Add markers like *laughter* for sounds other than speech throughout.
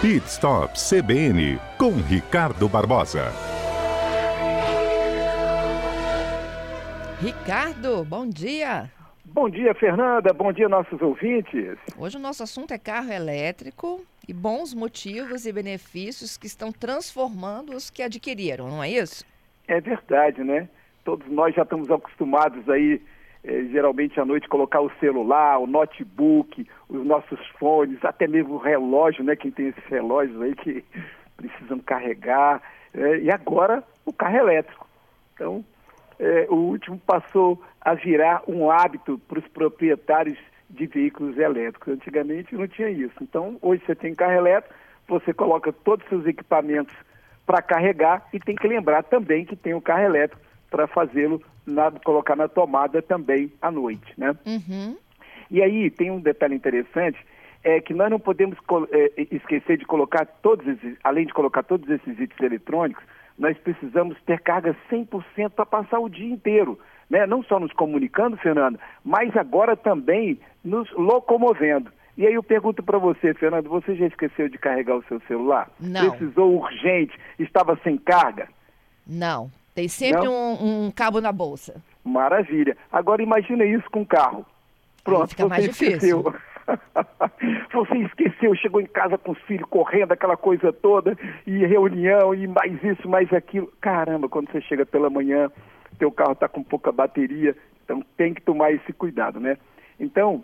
Pit Stop CBN com Ricardo Barbosa. Ricardo, bom dia. Bom dia, Fernanda. Bom dia, nossos ouvintes. Hoje o nosso assunto é carro elétrico e bons motivos e benefícios que estão transformando os que adquiriram, não é isso? É verdade, né? Todos nós já estamos acostumados aí, eh, geralmente à noite, colocar o celular, o notebook, os nossos fones, até mesmo o relógio, né? Quem tem esses relógios aí que *laughs* precisam carregar. Eh, e agora o carro elétrico. Então, eh, o último passou a virar um hábito para os proprietários de veículos elétricos. Antigamente não tinha isso. Então, hoje você tem carro elétrico, você coloca todos os seus equipamentos para carregar e tem que lembrar também que tem o carro elétrico para fazê-lo colocar na tomada também à noite, né? Uhum. E aí tem um detalhe interessante, é que nós não podemos é, esquecer de colocar todos esses, além de colocar todos esses itens eletrônicos, nós precisamos ter carga 100% para passar o dia inteiro, né? Não só nos comunicando, Fernando, mas agora também nos locomovendo. E aí eu pergunto para você, Fernando, você já esqueceu de carregar o seu celular? Não. Precisou urgente, estava sem carga? Não. Tem sempre um, um, cabo na bolsa. Maravilha. Agora imagina isso com carro. Pronto, fica mais esqueceu. difícil. *laughs* você esqueceu, chegou em casa com os filhos correndo, aquela coisa toda, e reunião, e mais isso, mais aquilo. Caramba, quando você chega pela manhã, teu carro está com pouca bateria, então tem que tomar esse cuidado, né? Então,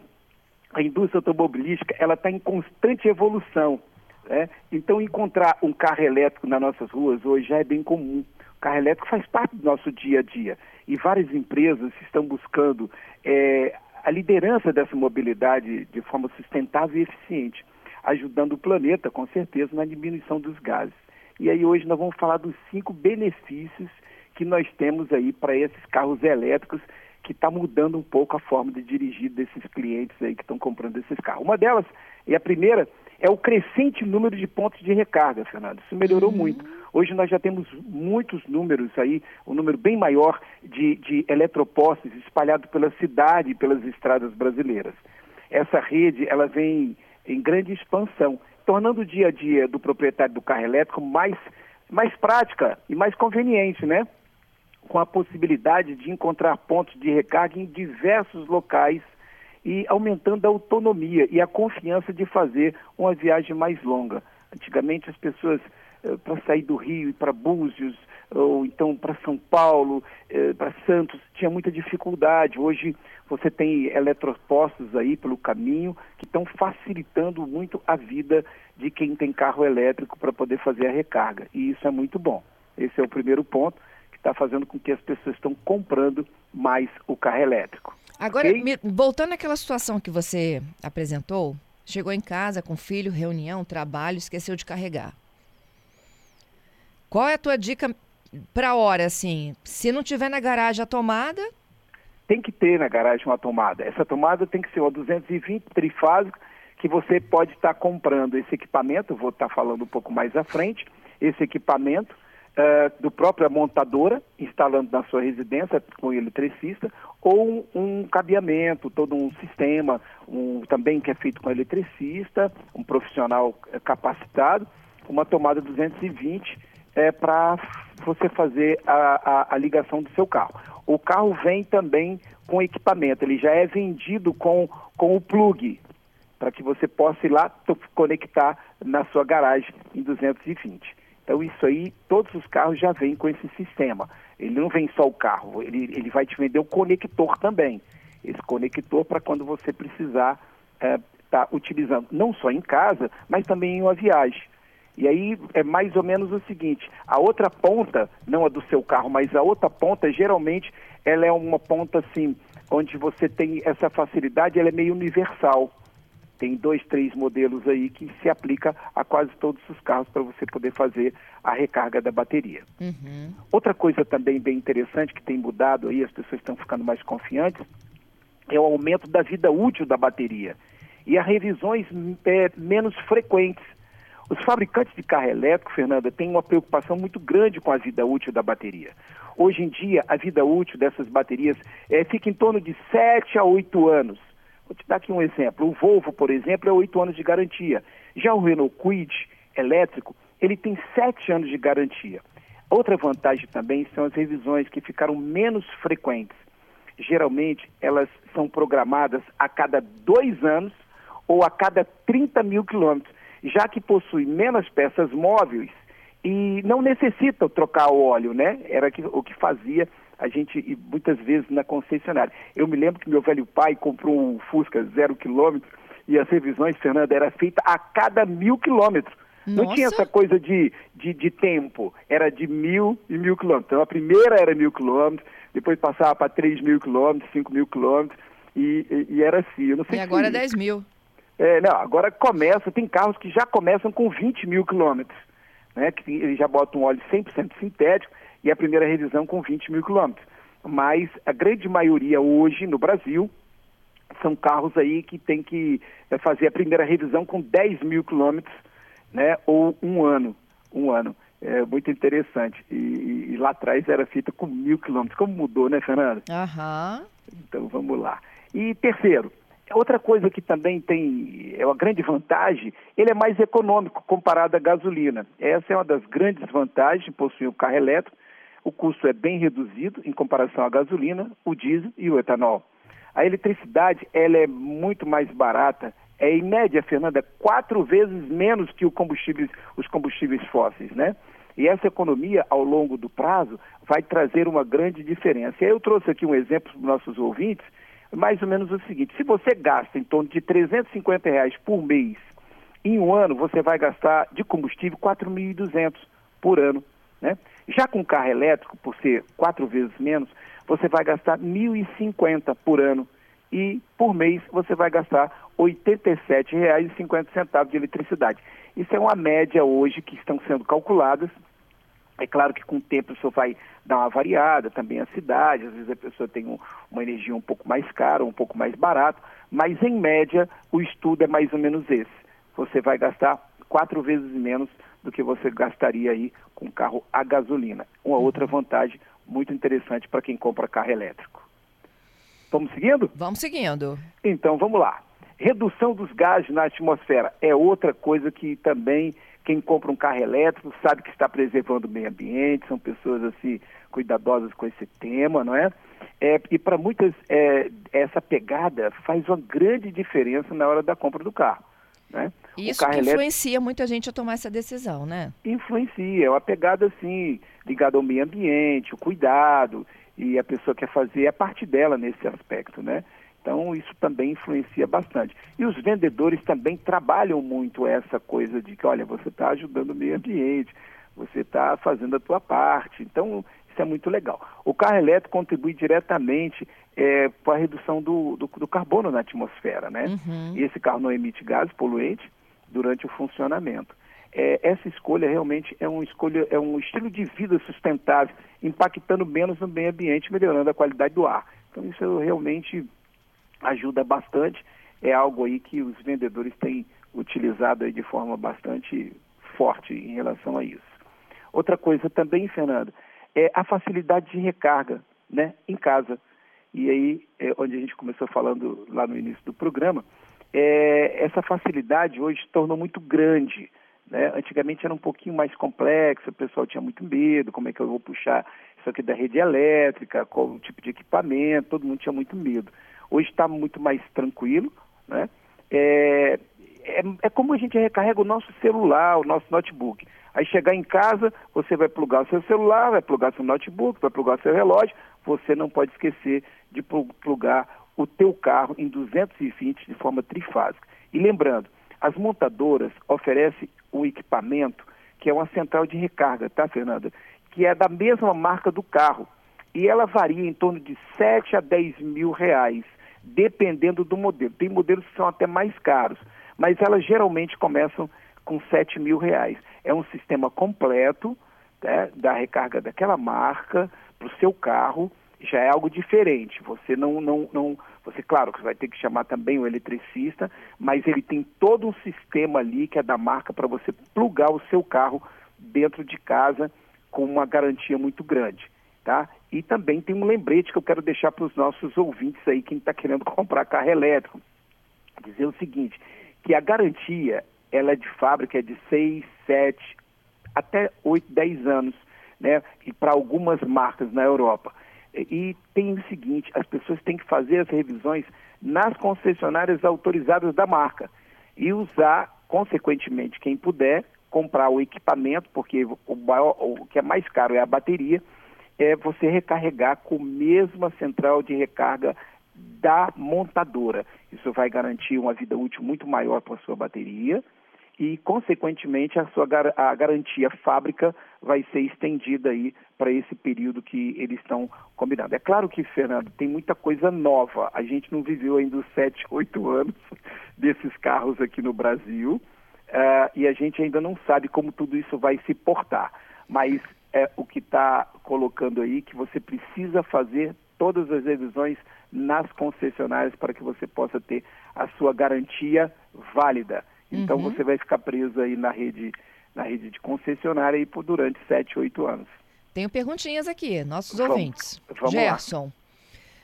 a indústria automobilística, ela está em constante evolução. Né? Então, encontrar um carro elétrico nas nossas ruas hoje já é bem comum. Carro elétrico faz parte do nosso dia a dia. E várias empresas estão buscando é, a liderança dessa mobilidade de forma sustentável e eficiente, ajudando o planeta, com certeza, na diminuição dos gases. E aí hoje nós vamos falar dos cinco benefícios que nós temos aí para esses carros elétricos que está mudando um pouco a forma de dirigir desses clientes aí que estão comprando esses carros. Uma delas, e a primeira, é o crescente número de pontos de recarga, Fernando. Isso melhorou uhum. muito. Hoje nós já temos muitos números aí, um número bem maior de, de eletropostos espalhados pela cidade e pelas estradas brasileiras. Essa rede, ela vem em grande expansão, tornando o dia a dia do proprietário do carro elétrico mais, mais prática e mais conveniente, né? Com a possibilidade de encontrar pontos de recarga em diversos locais e aumentando a autonomia e a confiança de fazer uma viagem mais longa. Antigamente as pessoas eh, para sair do Rio e para Búzios ou então para São Paulo, eh, para Santos, tinha muita dificuldade. Hoje você tem eletropostos aí pelo caminho que estão facilitando muito a vida de quem tem carro elétrico para poder fazer a recarga. E isso é muito bom. Esse é o primeiro ponto que está fazendo com que as pessoas estão comprando mais o carro elétrico. Agora, okay? voltando àquela situação que você apresentou, chegou em casa com filho, reunião, trabalho, esqueceu de carregar. Qual é a tua dica para hora, assim? Se não tiver na garagem a tomada... Tem que ter na garagem uma tomada. Essa tomada tem que ser uma 220 trifásica, que você pode estar comprando esse equipamento, vou estar falando um pouco mais à frente, esse equipamento, uh, do própria montadora, instalando na sua residência com eletricista, ou um, cabeamento, todo um sistema, um, também que é feito com eletricista, um profissional uh, capacitado, uma tomada 220 é, para você fazer a, a, a ligação do seu carro. O carro vem também com equipamento, ele já é vendido com, com o plug, para que você possa ir lá conectar na sua garagem em 220. Então isso aí, todos os carros já vêm com esse sistema. Ele não vem só o carro, ele, ele vai te vender o conector também. Esse conector para quando você precisar estar é, tá utilizando, não só em casa, mas também em uma viagem. E aí é mais ou menos o seguinte, a outra ponta, não a do seu carro, mas a outra ponta, geralmente, ela é uma ponta assim, onde você tem essa facilidade, ela é meio universal. Tem dois, três modelos aí que se aplica a quase todos os carros para você poder fazer a recarga da bateria. Uhum. Outra coisa também bem interessante que tem mudado aí, as pessoas estão ficando mais confiantes, é o aumento da vida útil da bateria e as revisões é, menos frequentes. Os fabricantes de carro elétrico, Fernanda, têm uma preocupação muito grande com a vida útil da bateria. Hoje em dia, a vida útil dessas baterias é, fica em torno de 7 a 8 anos. Vou te dar aqui um exemplo. O Volvo, por exemplo, é oito anos de garantia. Já o Renault Kwid elétrico, ele tem sete anos de garantia. Outra vantagem também são as revisões que ficaram menos frequentes. Geralmente, elas são programadas a cada dois anos ou a cada 30 mil quilômetros, já que possui menos peças móveis e não necessita trocar o óleo, né? Era o que fazia a gente muitas vezes na concessionária. Eu me lembro que meu velho pai comprou um Fusca zero quilômetro e as revisões, Fernanda, era feita a cada mil quilômetros. Nossa. Não tinha essa coisa de, de, de, tempo, era de mil e mil quilômetros. Então a primeira era mil quilômetros, depois passava para três mil quilômetros, cinco mil quilômetros, e, e, e, era assim. Eu não sei e agora é 10 mil. É, não, agora começa, tem carros que já começam com 20 mil quilômetros, né? Que eles já botam um óleo 100% sintético e a primeira revisão com 20 mil quilômetros. Mas a grande maioria hoje no Brasil são carros aí que tem que é, fazer a primeira revisão com 10 mil quilômetros, né? Ou um ano, um ano. É muito interessante. E, e lá atrás era feita com mil quilômetros. Como mudou, né, Fernanda? Aham. Uhum. Então vamos lá. E terceiro, outra coisa que também tem é uma grande vantagem, ele é mais econômico comparado à gasolina. Essa é uma das grandes vantagens de possuir um carro elétrico. O custo é bem reduzido em comparação à gasolina, o diesel e o etanol. A eletricidade ela é muito mais barata, é em média, Fernanda, quatro vezes menos que combustíveis, os combustíveis fósseis, né? E essa economia, ao longo do prazo, vai trazer uma grande diferença. Eu trouxe aqui um exemplo para os nossos ouvintes, mais ou menos o seguinte, se você gasta em torno de 350 reais por mês, em um ano você vai gastar de combustível 4.200 por ano, né? Já com carro elétrico, por ser quatro vezes menos, você vai gastar 1.050 por ano e por mês você vai gastar R$ 87,50 de eletricidade. Isso é uma média hoje que estão sendo calculadas. É claro que com o tempo isso vai dar uma variada, também a cidade, às vezes a pessoa tem um, uma energia um pouco mais cara, um pouco mais barato, mas em média o estudo é mais ou menos esse. Você vai gastar quatro vezes menos do que você gastaria aí com carro a gasolina. Uma outra uhum. vantagem muito interessante para quem compra carro elétrico. Vamos seguindo? Vamos seguindo. Então vamos lá. Redução dos gases na atmosfera é outra coisa que também quem compra um carro elétrico sabe que está preservando o meio ambiente, são pessoas assim cuidadosas com esse tema, não é? é e para muitas é, essa pegada faz uma grande diferença na hora da compra do carro. Né? Isso que influencia elétrico... muita gente a tomar essa decisão, né? Influencia, é uma pegada assim, ligada ao meio ambiente, o cuidado, e a pessoa quer fazer a parte dela nesse aspecto, né? Então isso também influencia bastante. E os vendedores também trabalham muito essa coisa de que, olha, você está ajudando o meio ambiente, você está fazendo a tua parte. Então isso é muito legal. O carro elétrico contribui diretamente é, para a redução do, do, do, carbono na atmosfera, né? Uhum. E esse carro não emite gases poluentes durante o funcionamento. É, essa escolha realmente é, um escolha, é um estilo de vida sustentável, impactando menos no meio ambiente, melhorando a qualidade do ar. Então isso realmente ajuda bastante. É algo aí que os vendedores têm utilizado aí de forma bastante forte em relação a isso. Outra coisa também, Fernando, é a facilidade de recarga né, em casa. E aí, é onde a gente começou falando lá no início do programa, é, essa facilidade hoje se tornou muito grande. Né? Antigamente era um pouquinho mais complexo, o pessoal tinha muito medo, como é que eu vou puxar isso aqui da rede elétrica, qual o tipo de equipamento, todo mundo tinha muito medo. Hoje está muito mais tranquilo, né? É, é, é, como a gente recarrega o nosso celular, o nosso notebook. Aí chegar em casa, você vai plugar o seu celular, vai plugar seu notebook, vai plugar seu relógio. Você não pode esquecer de plugar o teu carro em 220 de forma trifásica. E lembrando, as montadoras oferecem um equipamento que é uma central de recarga, tá, Fernanda? Que é da mesma marca do carro. E ela varia em torno de 7 a 10 mil reais, dependendo do modelo. Tem modelos que são até mais caros, mas elas geralmente começam com 7 mil reais. É um sistema completo né, da recarga daquela marca para o seu carro, já é algo diferente. Você não, não, não, você claro que vai ter que chamar também o eletricista, mas ele tem todo um sistema ali que é da marca para você plugar o seu carro dentro de casa com uma garantia muito grande, tá? E também tem um lembrete que eu quero deixar para os nossos ouvintes aí, quem está querendo *laughs* comprar carro elétrico, dizer o seguinte, que a garantia ela é de fábrica é de 6, 7, até 8, 10 anos, né? E para algumas marcas na Europa. E tem o seguinte, as pessoas têm que fazer as revisões nas concessionárias autorizadas da marca e usar, consequentemente, quem puder, comprar o equipamento, porque o, maior, o que é mais caro é a bateria, é você recarregar com a mesma central de recarga da montadora. Isso vai garantir uma vida útil muito maior para a sua bateria e, consequentemente, a sua a garantia fábrica vai ser estendida aí para esse período que eles estão combinando. É claro que, Fernando, tem muita coisa nova. A gente não viveu ainda os sete, oito anos *laughs* desses carros aqui no Brasil uh, e a gente ainda não sabe como tudo isso vai se portar. Mas é o que está colocando aí que você precisa fazer todas as revisões nas concessionárias para que você possa ter a sua garantia válida. Então uhum. você vai ficar preso aí na rede, na rede de concessionária aí por durante sete, oito anos. Tenho perguntinhas aqui, nossos vamos, ouvintes. Vamos Gerson, lá.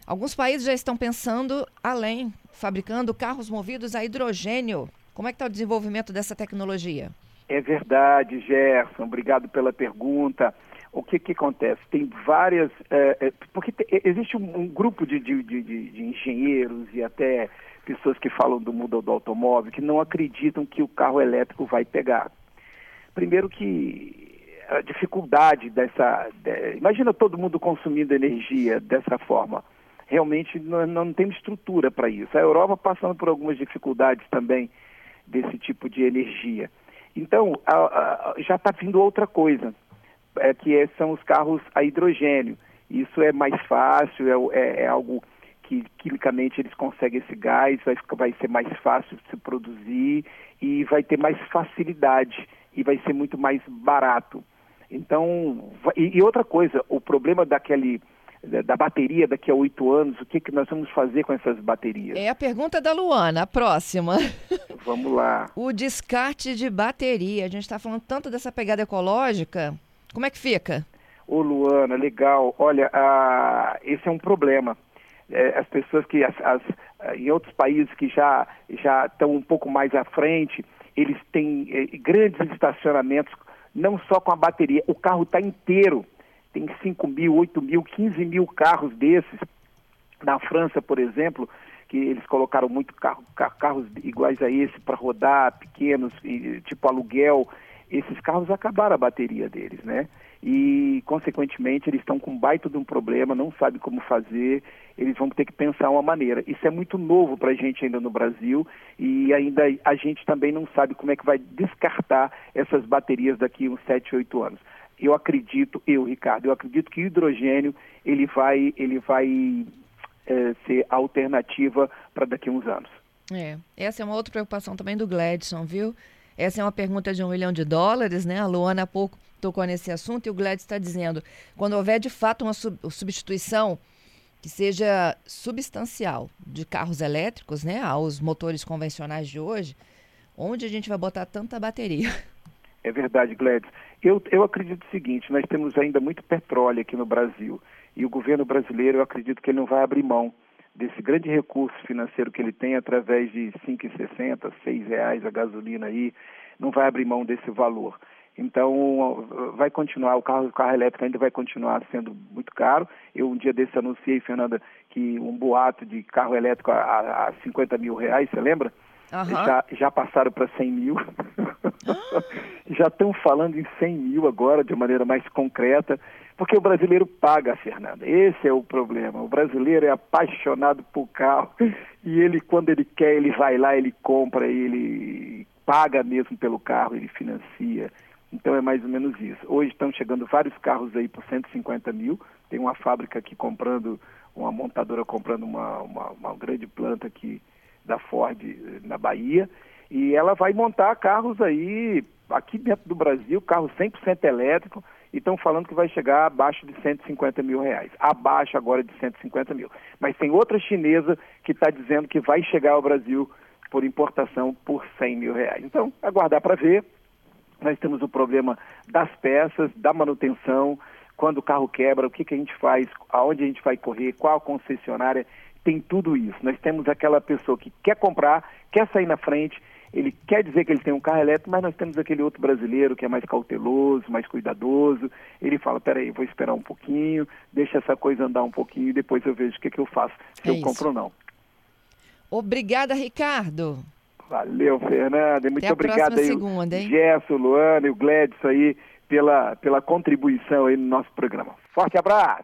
alguns países já estão pensando além, fabricando carros movidos a hidrogênio. Como é que está o desenvolvimento dessa tecnologia? É verdade, Gerson. Obrigado pela pergunta. O que, que acontece? Tem várias. É, é, porque te, existe um, um grupo de, de, de, de engenheiros e até pessoas que falam do mundo do automóvel que não acreditam que o carro elétrico vai pegar. Primeiro que a dificuldade dessa. De, imagina todo mundo consumindo energia dessa forma. Realmente não, não tem estrutura para isso. A Europa passando por algumas dificuldades também desse tipo de energia. Então, a, a, já está vindo outra coisa, é, que é, são os carros a hidrogênio. Isso é mais fácil, é, é, é algo que quimicamente eles conseguem esse gás, vai, vai ser mais fácil de se produzir e vai ter mais facilidade e vai ser muito mais barato. Então, e, e outra coisa, o problema daquele da bateria daqui a oito anos, o que, que nós vamos fazer com essas baterias? É a pergunta da Luana, a próxima. *laughs* Vamos lá. o descarte de bateria. A gente está falando tanto dessa pegada ecológica. Como é que fica? Ô Luana, legal. Olha, ah, esse é um problema é, as pessoas que as, as, eh, em outros países que já já estão um pouco mais à frente, eles têm é, grandes estacionamentos, não só com a bateria, o carro está inteiro. Tem 5 mil, 8 mil, 15 mil carros desses. Na França, por exemplo, que eles colocaram muito carro, carros iguais a esse para rodar, pequenos, tipo aluguel. Esses carros acabaram a bateria deles, né? e, consequentemente, eles estão com um baita de um problema, não sabem como fazer, eles vão ter que pensar uma maneira. Isso é muito novo para a gente ainda no Brasil e ainda a gente também não sabe como é que vai descartar essas baterias daqui uns 7, 8 anos. Eu acredito, eu, Ricardo, eu acredito que o hidrogênio ele vai, ele vai é, ser a alternativa para daqui a uns anos. É, essa é uma outra preocupação também do Gladson, viu? Essa é uma pergunta de um milhão de dólares, né? A Luana há pouco tocou nesse assunto e o Gladys está dizendo: quando houver de fato uma sub substituição que seja substancial de carros elétricos, né, aos motores convencionais de hoje, onde a gente vai botar tanta bateria? É verdade, Gladys. Eu, eu acredito o seguinte: nós temos ainda muito petróleo aqui no Brasil e o governo brasileiro, eu acredito que ele não vai abrir mão desse grande recurso financeiro que ele tem através de R$ 5,60, R$ reais a gasolina aí, não vai abrir mão desse valor. Então, vai continuar, o carro, o carro elétrico ainda vai continuar sendo muito caro. Eu um dia desse anunciei, Fernanda, que um boato de carro elétrico a, a 50 mil reais, você lembra? Uhum. Já, já passaram para 100 mil. *laughs* já estão falando em 100 mil agora, de maneira mais concreta, porque o brasileiro paga, Fernanda. Esse é o problema. O brasileiro é apaixonado por carro e ele, quando ele quer, ele vai lá, ele compra, ele paga mesmo pelo carro, ele financia. Então é mais ou menos isso. Hoje estão chegando vários carros aí por 150 mil. Tem uma fábrica aqui comprando, uma montadora comprando uma, uma, uma grande planta aqui da Ford eh, na Bahia. E ela vai montar carros aí, aqui dentro do Brasil, carro 100% elétrico, e estão falando que vai chegar abaixo de 150 mil reais. Abaixo agora de 150 mil. Mas tem outra chinesa que está dizendo que vai chegar ao Brasil por importação por 100 mil reais. Então, aguardar para ver nós temos o problema das peças, da manutenção, quando o carro quebra, o que, que a gente faz, aonde a gente vai correr, qual concessionária, tem tudo isso. Nós temos aquela pessoa que quer comprar, quer sair na frente, ele quer dizer que ele tem um carro elétrico, mas nós temos aquele outro brasileiro que é mais cauteloso, mais cuidadoso. Ele fala, peraí, vou esperar um pouquinho, deixa essa coisa andar um pouquinho e depois eu vejo o que, que eu faço, se É eu isso. compro ou não. Obrigada, Ricardo. Valeu, Fernanda. Muito Até a obrigado aí, segunda, hein? o Gerson, Luana e o Gledson aí pela, pela contribuição aí no nosso programa. Forte abraço!